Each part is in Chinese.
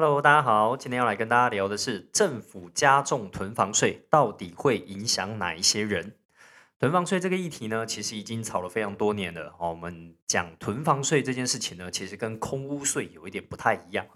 Hello，大家好，今天要来跟大家聊的是政府加重囤房税到底会影响哪一些人？囤房税这个议题呢，其实已经吵了非常多年了。哦，我们讲囤房税这件事情呢，其实跟空屋税有一点不太一样。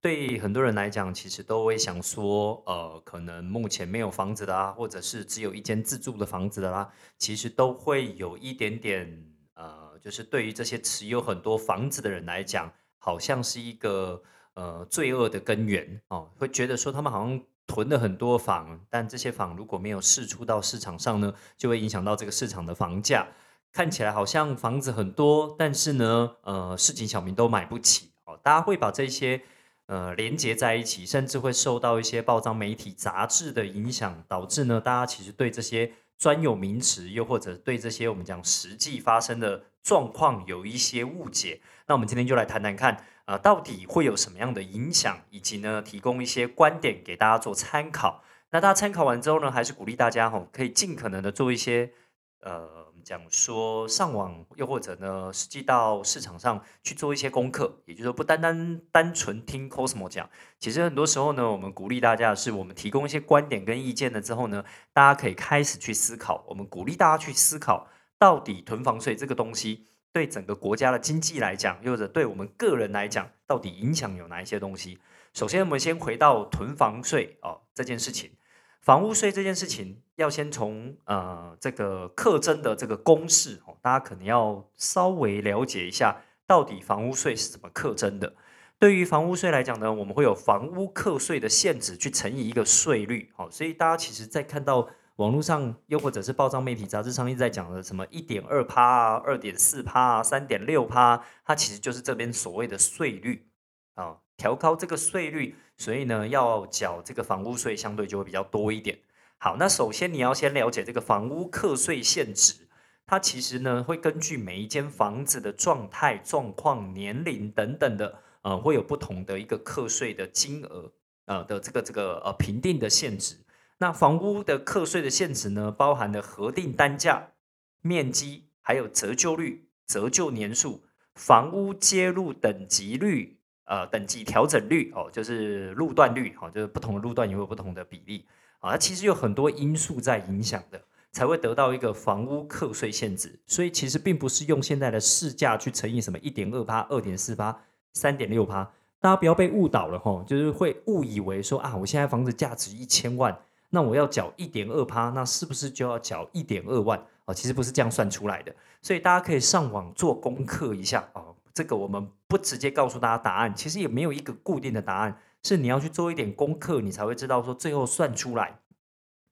对很多人来讲，其实都会想说，呃，可能目前没有房子的啊，或者是只有一间自住的房子的啦，其实都会有一点点，呃，就是对于这些持有很多房子的人来讲，好像是一个。呃，罪恶的根源哦，会觉得说他们好像囤了很多房，但这些房如果没有释出到市场上呢，就会影响到这个市场的房价。看起来好像房子很多，但是呢，呃，市井小民都买不起哦。大家会把这些呃连接在一起，甚至会受到一些报章、媒体、杂志的影响，导致呢，大家其实对这些专有名词，又或者对这些我们讲实际发生的状况有一些误解。那我们今天就来谈谈看。啊，到底会有什么样的影响，以及呢，提供一些观点给大家做参考。那大家参考完之后呢，还是鼓励大家哈，可以尽可能的做一些，呃，讲说上网，又或者呢，实际到市场上去做一些功课。也就是说，不单单单纯听 Cosmo 讲，其实很多时候呢，我们鼓励大家的是，我们提供一些观点跟意见了之后呢，大家可以开始去思考。我们鼓励大家去思考，到底囤房税这个东西。对整个国家的经济来讲，又或者对我们个人来讲，到底影响有哪一些东西？首先，我们先回到囤房税哦这件事情，房屋税这件事情，要先从呃这个课征的这个公式哦，大家可能要稍微了解一下，到底房屋税是怎么课征的。对于房屋税来讲呢，我们会有房屋课税的限值去乘以一个税率，好，所以大家其实在看到。网络上又或者是报章媒体杂志上一直在讲的什么一点二趴啊、二点四趴啊、三点六趴，它其实就是这边所谓的税率啊，调高这个税率，所以呢要缴这个房屋税相对就会比较多一点。好，那首先你要先了解这个房屋课税限值，它其实呢会根据每一间房子的状态、状况、年龄等等的，呃，会有不同的一个课税的金额，呃的这个这个呃评定的限值。那房屋的课税的限值呢，包含了核定单价、面积，还有折旧率、折旧年数、房屋接入等级率、呃等级调整率哦，就是路段率哦，就是不同的路段也有不同的比例啊。它其实有很多因素在影响的，才会得到一个房屋课税限值。所以其实并不是用现在的市价去乘以什么一点二趴、二点四趴、三点六趴，大家不要被误导了哈，就是会误以为说啊，我现在房子价值一千万。那我要缴一点二趴，那是不是就要缴一点二万啊？其实不是这样算出来的，所以大家可以上网做功课一下哦。这个我们不直接告诉大家答案，其实也没有一个固定的答案，是你要去做一点功课，你才会知道说最后算出来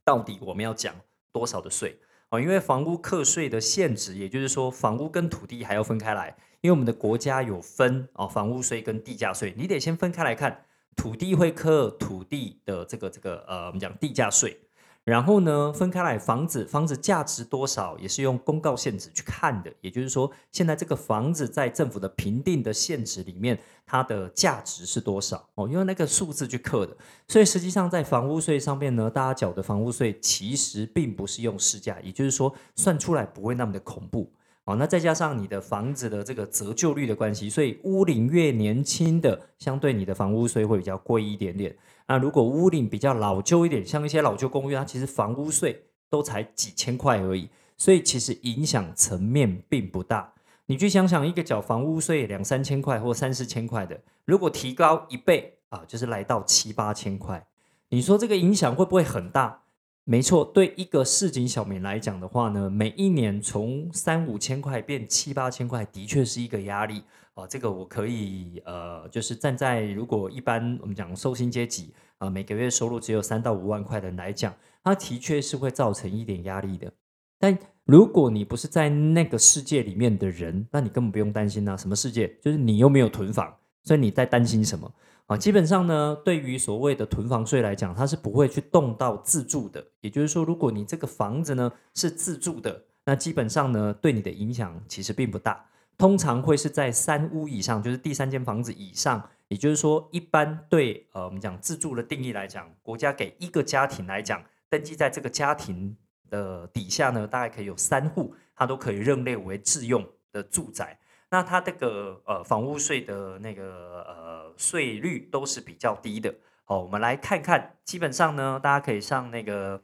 到底我们要缴多少的税啊。因为房屋课税的限制，也就是说房屋跟土地还要分开来，因为我们的国家有分哦，房屋税跟地价税，你得先分开来看。土地会课土地的这个这个呃，我们讲地价税，然后呢分开来，房子房子价值多少也是用公告限值去看的，也就是说，现在这个房子在政府的评定的限值里面，它的价值是多少哦？用那个数字去刻的，所以实际上在房屋税上面呢，大家缴的房屋税其实并不是用市价，也就是说算出来不会那么的恐怖。哦，那再加上你的房子的这个折旧率的关系，所以屋龄越年轻的，相对你的房屋税会比较贵一点点。那如果屋龄比较老旧一点，像一些老旧公寓，它其实房屋税都才几千块而已，所以其实影响层面并不大。你去想想，一个缴房屋税两三千块或三四千块的，如果提高一倍啊，就是来到七八千块，你说这个影响会不会很大？没错，对一个市井小民来讲的话呢，每一年从三五千块变七八千块，的确是一个压力啊。这个我可以呃，就是站在如果一般我们讲收薪阶级啊，每个月收入只有三到五万块的人来讲，它的确是会造成一点压力的。但如果你不是在那个世界里面的人，那你根本不用担心啊。什么世界？就是你又没有囤房，所以你在担心什么？啊，基本上呢，对于所谓的囤房税来讲，它是不会去动到自住的。也就是说，如果你这个房子呢是自住的，那基本上呢对你的影响其实并不大。通常会是在三屋以上，就是第三间房子以上。也就是说，一般对呃我们讲自住的定义来讲，国家给一个家庭来讲，登记在这个家庭的底下呢，大概可以有三户，它都可以认列为自用的住宅。那它这个呃房屋税的那个呃税率都是比较低的。好，我们来看看，基本上呢，大家可以上那个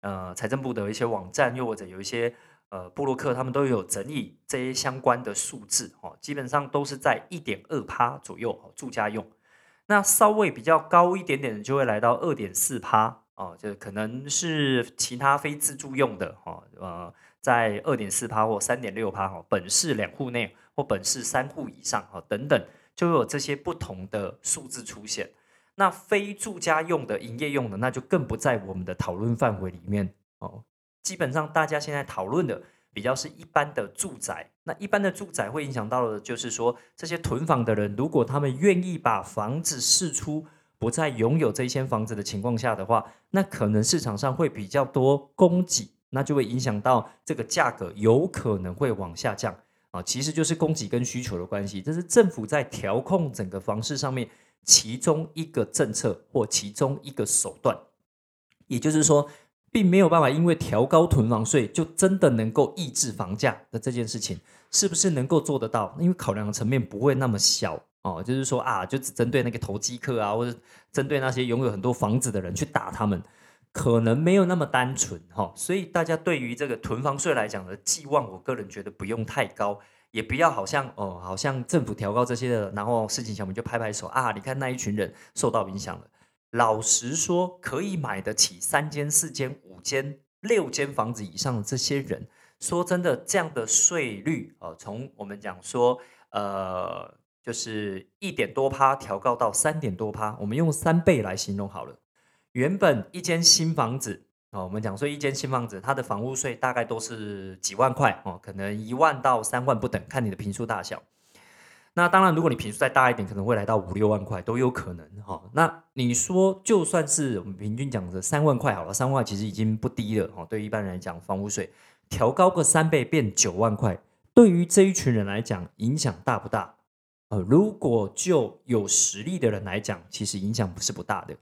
呃财政部的一些网站，又或者有一些呃布洛克，他们都有整理这些相关的数字。哦，基本上都是在一点二趴左右，住家用。那稍微比较高一点点的，就会来到二点四趴。哦，就可能是其他非自住用的。哦，呃，在二点四趴或三点六趴。哈，本市两户内本市三户以上。哈，等等，就有这些不同的数字出现。那非住家用的、营业用的，那就更不在我们的讨论范围里面哦。基本上大家现在讨论的比较是一般的住宅。那一般的住宅会影响到的，就是说这些囤房的人，如果他们愿意把房子释出，不再拥有这些房子的情况下的话，那可能市场上会比较多供给，那就会影响到这个价格有可能会往下降啊。其实就是供给跟需求的关系，这是政府在调控整个房市上面。其中一个政策或其中一个手段，也就是说，并没有办法因为调高囤房税就真的能够抑制房价的这件事情，是不是能够做得到？因为考量的层面不会那么小哦，就是说啊，就只针对那个投机客啊，或者针对那些拥有很多房子的人去打他们，可能没有那么单纯哈。所以大家对于这个囤房税来讲的寄望，我个人觉得不用太高。也不要好像哦，好像政府调高这些的，然后事情小民就拍拍手啊！你看那一群人受到影响了。老实说，可以买得起三间、四间、五间、六间房子以上的这些人，说真的，这样的税率哦，从我们讲说，呃，就是一点多趴调高到三点多趴，我们用三倍来形容好了。原本一间新房子。哦，我们讲说一间新房子，它的房屋税大概都是几万块哦，可能一万到三万不等，看你的平数大小。那当然，如果你平数再大一点，可能会来到五六万块都有可能哈。那你说，就算是我们平均讲的三万块好了，三万块其实已经不低了哦。对一般人来讲，房屋税调高个三倍变九万块，对于这一群人来讲，影响大不大？呃，如果就有实力的人来讲，其实影响不是不大的。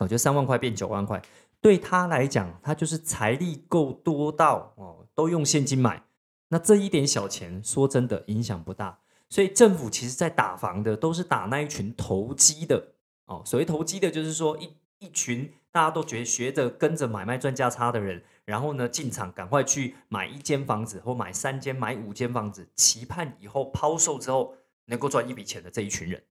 哦，就三万块变九万块。对他来讲，他就是财力够多到哦，都用现金买，那这一点小钱，说真的影响不大。所以政府其实在打房的，都是打那一群投机的哦。所谓投机的，就是说一一群大家都觉得学着跟着买卖赚价差的人，然后呢进场赶快去买一间房子或买三间、买五间房子，期盼以后抛售之后能够赚一笔钱的这一群人。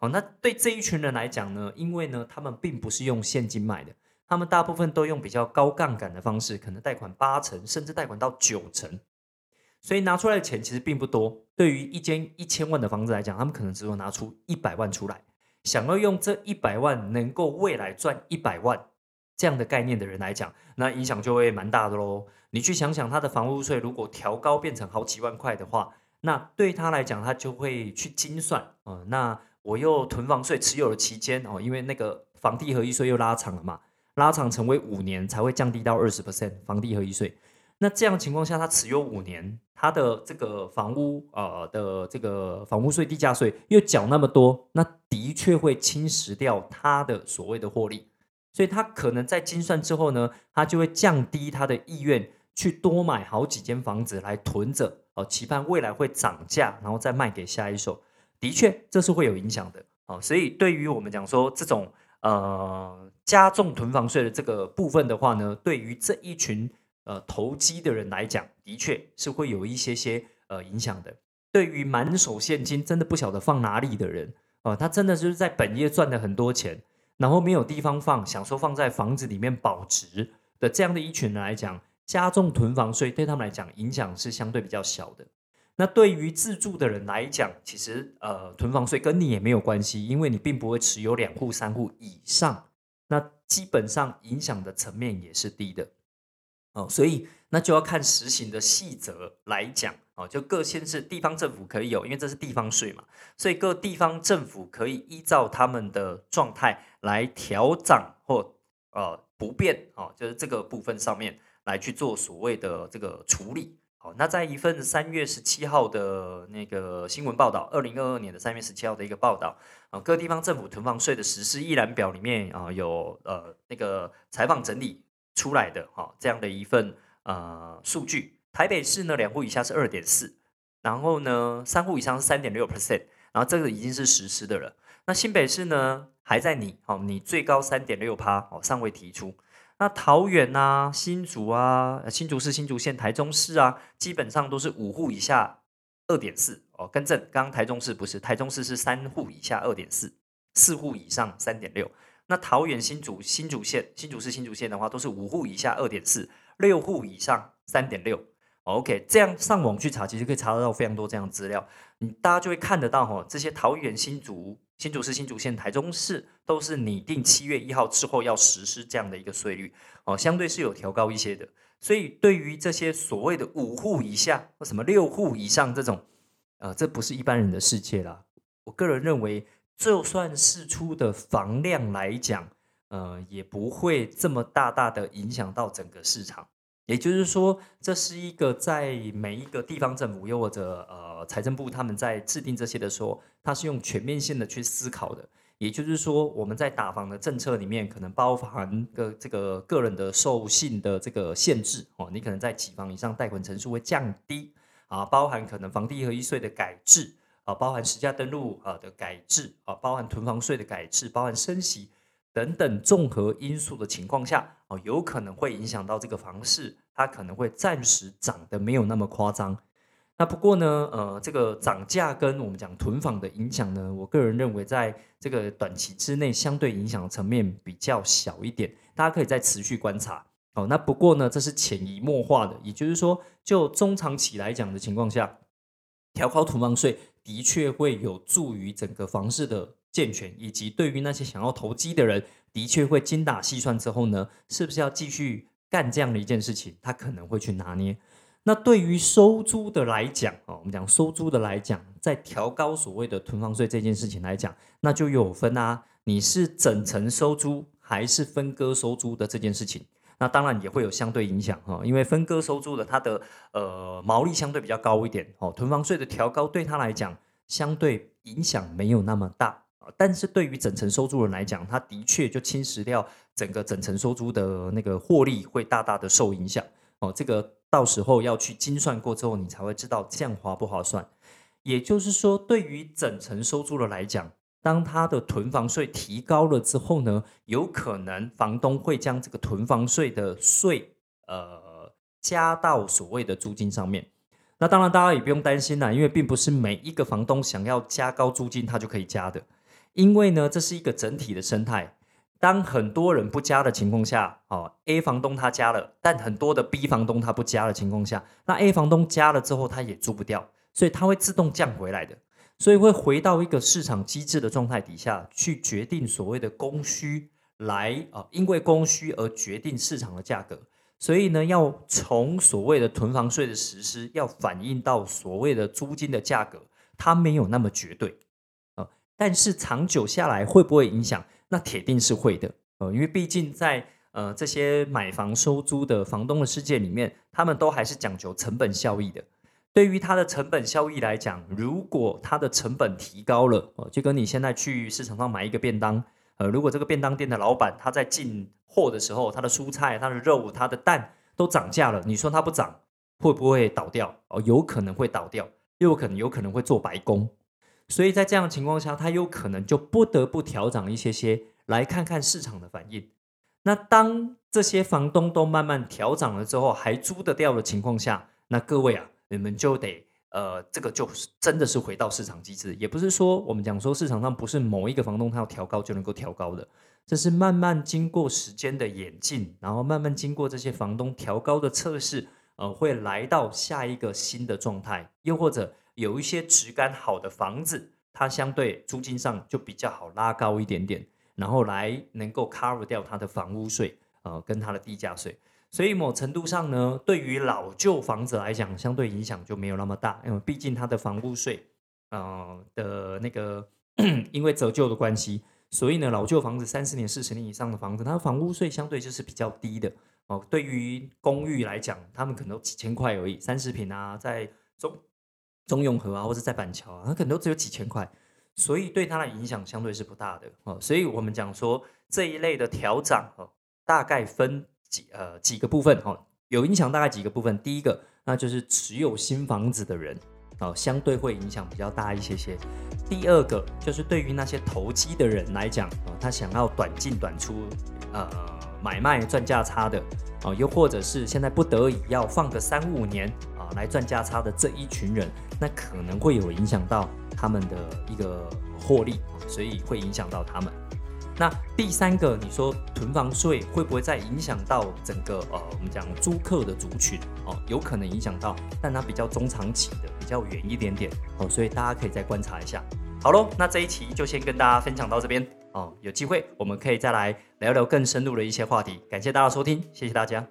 哦，那对这一群人来讲呢，因为呢他们并不是用现金买的。他们大部分都用比较高杠杆的方式，可能贷款八成，甚至贷款到九成，所以拿出来的钱其实并不多。对于一间一千万的房子来讲，他们可能只有拿出一百万出来。想要用这一百万能够未来赚一百万这样的概念的人来讲，那影响就会蛮大的喽。你去想想，他的房屋税如果调高变成好几万块的话，那对他来讲，他就会去精算啊。那我又囤房税持有的期间哦，因为那个房地合一税又拉长了嘛。拉长成为五年才会降低到二十 percent 房地合一税。那这样情况下，他持有五年，他的这个房屋呃的这个房屋税、地价税又缴那么多，那的确会侵蚀掉他的所谓的获利。所以他可能在精算之后呢，他就会降低他的意愿去多买好几间房子来囤着哦，期盼未来会涨价，然后再卖给下一手。的确，这是会有影响的哦。所以对于我们讲说这种。呃，加重囤房税的这个部分的话呢，对于这一群呃投机的人来讲，的确是会有一些些呃影响的。对于满手现金真的不晓得放哪里的人，啊，他真的就是在本业赚了很多钱，然后没有地方放，想说放在房子里面保值的这样的一群人来讲，加重囤房税对他们来讲影响是相对比较小的。那对于自住的人来讲，其实呃，囤房税跟你也没有关系，因为你并不会持有两户、三户以上，那基本上影响的层面也是低的哦。所以那就要看实行的细则来讲哦，就各县市地方政府可以有，因为这是地方税嘛，所以各地方政府可以依照他们的状态来调涨或呃不变哦，就是这个部分上面来去做所谓的这个处理。哦，那在一份三月十七号的那个新闻报道，二零二二年的三月十七号的一个报道，啊，各地方政府囤房税的实施一览表里面啊，有呃那个采访整理出来的哈，这样的一份呃数据，台北市呢两户以下是二点四，然后呢，三户以上是三点六 percent，然后这个已经是实施的了。那新北市呢还在拟，哦，你最高三点六趴，哦，尚未提出。那桃园啊、新竹啊、新竹市、新竹县、台中市啊，基本上都是五户以下二点四，哦，更正，刚刚台中市不是，台中市是三户以下二点四，四户以上三点六。那桃园、新竹、新竹县、新竹市、新竹县的话，都是五户以下二点四，六户以上三点六。OK，这样上网去查，其实可以查得到非常多这样资料。你大家就会看得到哈，这些桃园、新竹、新竹市、新竹县、台中市都是拟定七月一号之后要实施这样的一个税率哦，相对是有调高一些的。所以对于这些所谓的五户以下或什么六户以上这种，呃，这不是一般人的世界啦。我个人认为。就算是出的房量来讲，呃，也不会这么大大的影响到整个市场。也就是说，这是一个在每一个地方政府又或者呃财政部他们在制定这些的时候，它是用全面性的去思考的。也就是说，我们在打房的政策里面，可能包含个这个个人的授信的这个限制哦，你可能在几房以上贷款成数会降低啊，包含可能房地合一税的改制。啊，包含实价登录啊的改制啊，包含囤房税的改制，包含升息等等综合因素的情况下，哦，有可能会影响到这个房市，它可能会暂时涨得没有那么夸张。那不过呢，呃，这个涨价跟我们讲囤房的影响呢，我个人认为在这个短期之内相对影响层面比较小一点，大家可以再持续观察。哦，那不过呢，这是潜移默化的，也就是说，就中长期来讲的情况下，调高囤房税。的确会有助于整个房市的健全，以及对于那些想要投机的人，的确会精打细算之后呢，是不是要继续干这样的一件事情？他可能会去拿捏。那对于收租的来讲啊，我们讲收租的来讲，在调高所谓的囤房税这件事情来讲，那就有分啊，你是整层收租还是分割收租的这件事情。那当然也会有相对影响哈，因为分割收租的它的呃毛利相对比较高一点哦，囤房税的调高对他来讲相对影响没有那么大，但是对于整层收租人来讲，它的确就侵蚀掉整个整层收租的那个获利会大大的受影响哦，这个到时候要去精算过之后，你才会知道这样划不划算。也就是说，对于整层收租的来讲。当他的囤房税提高了之后呢，有可能房东会将这个囤房税的税，呃，加到所谓的租金上面。那当然，大家也不用担心啦，因为并不是每一个房东想要加高租金，他就可以加的。因为呢，这是一个整体的生态。当很多人不加的情况下，哦，A 房东他加了，但很多的 B 房东他不加的情况下，那 A 房东加了之后，他也租不掉，所以他会自动降回来的。所以会回到一个市场机制的状态底下去决定所谓的供需来啊，因为供需而决定市场的价格。所以呢，要从所谓的囤房税的实施，要反映到所谓的租金的价格，它没有那么绝对。但是长久下来会不会影响？那铁定是会的呃，因为毕竟在呃这些买房收租的房东的世界里面，他们都还是讲求成本效益的。对于它的成本效益来讲，如果它的成本提高了，哦，就跟你现在去市场上买一个便当，呃，如果这个便当店的老板他在进货的时候，他的蔬菜、他的肉、他的蛋都涨价了，你说他不涨会不会倒掉？哦，有可能会倒掉，又可能有可能会做白工，所以在这样的情况下，他有可能就不得不调涨一些些，来看看市场的反应。那当这些房东都慢慢调涨了之后，还租得掉的情况下，那各位啊。你们就得呃，这个就是真的是回到市场机制，也不是说我们讲说市场上不是某一个房东他要调高就能够调高的，这是慢慢经过时间的演进，然后慢慢经过这些房东调高的测试，呃，会来到下一个新的状态，又或者有一些质感好的房子，它相对租金上就比较好拉高一点点，然后来能够 cover 掉它的房屋税，呃，跟它的地价税。所以某程度上呢，对于老旧房子来讲，相对影响就没有那么大，因为毕竟它的房屋税，呃的那个，因为折旧的关系，所以呢，老旧房子三十年、四十年以上的房子，它的房屋税相对就是比较低的哦。对于公寓来讲，他们可能几千块而已，三十平啊，在中中永和啊，或者在板桥啊，他可能都只有几千块，所以对他的影响相对是不大的哦。所以我们讲说这一类的调涨哦，大概分。几呃几个部分哦，有影响大概几个部分。第一个，那就是持有新房子的人哦，相对会影响比较大一些些。第二个就是对于那些投机的人来讲，哦，他想要短进短出，呃，买卖赚价差的，啊，又或者是现在不得已要放个三五年啊来赚价差的这一群人，那可能会有影响到他们的一个获利，所以会影响到他们。那第三个，你说囤房税会不会再影响到整个呃，我们讲租客的族群哦，有可能影响到，但它比较中长期的，比较远一点点哦，所以大家可以再观察一下。好喽，那这一期就先跟大家分享到这边哦，有机会我们可以再来聊聊更深入的一些话题。感谢大家收听，谢谢大家。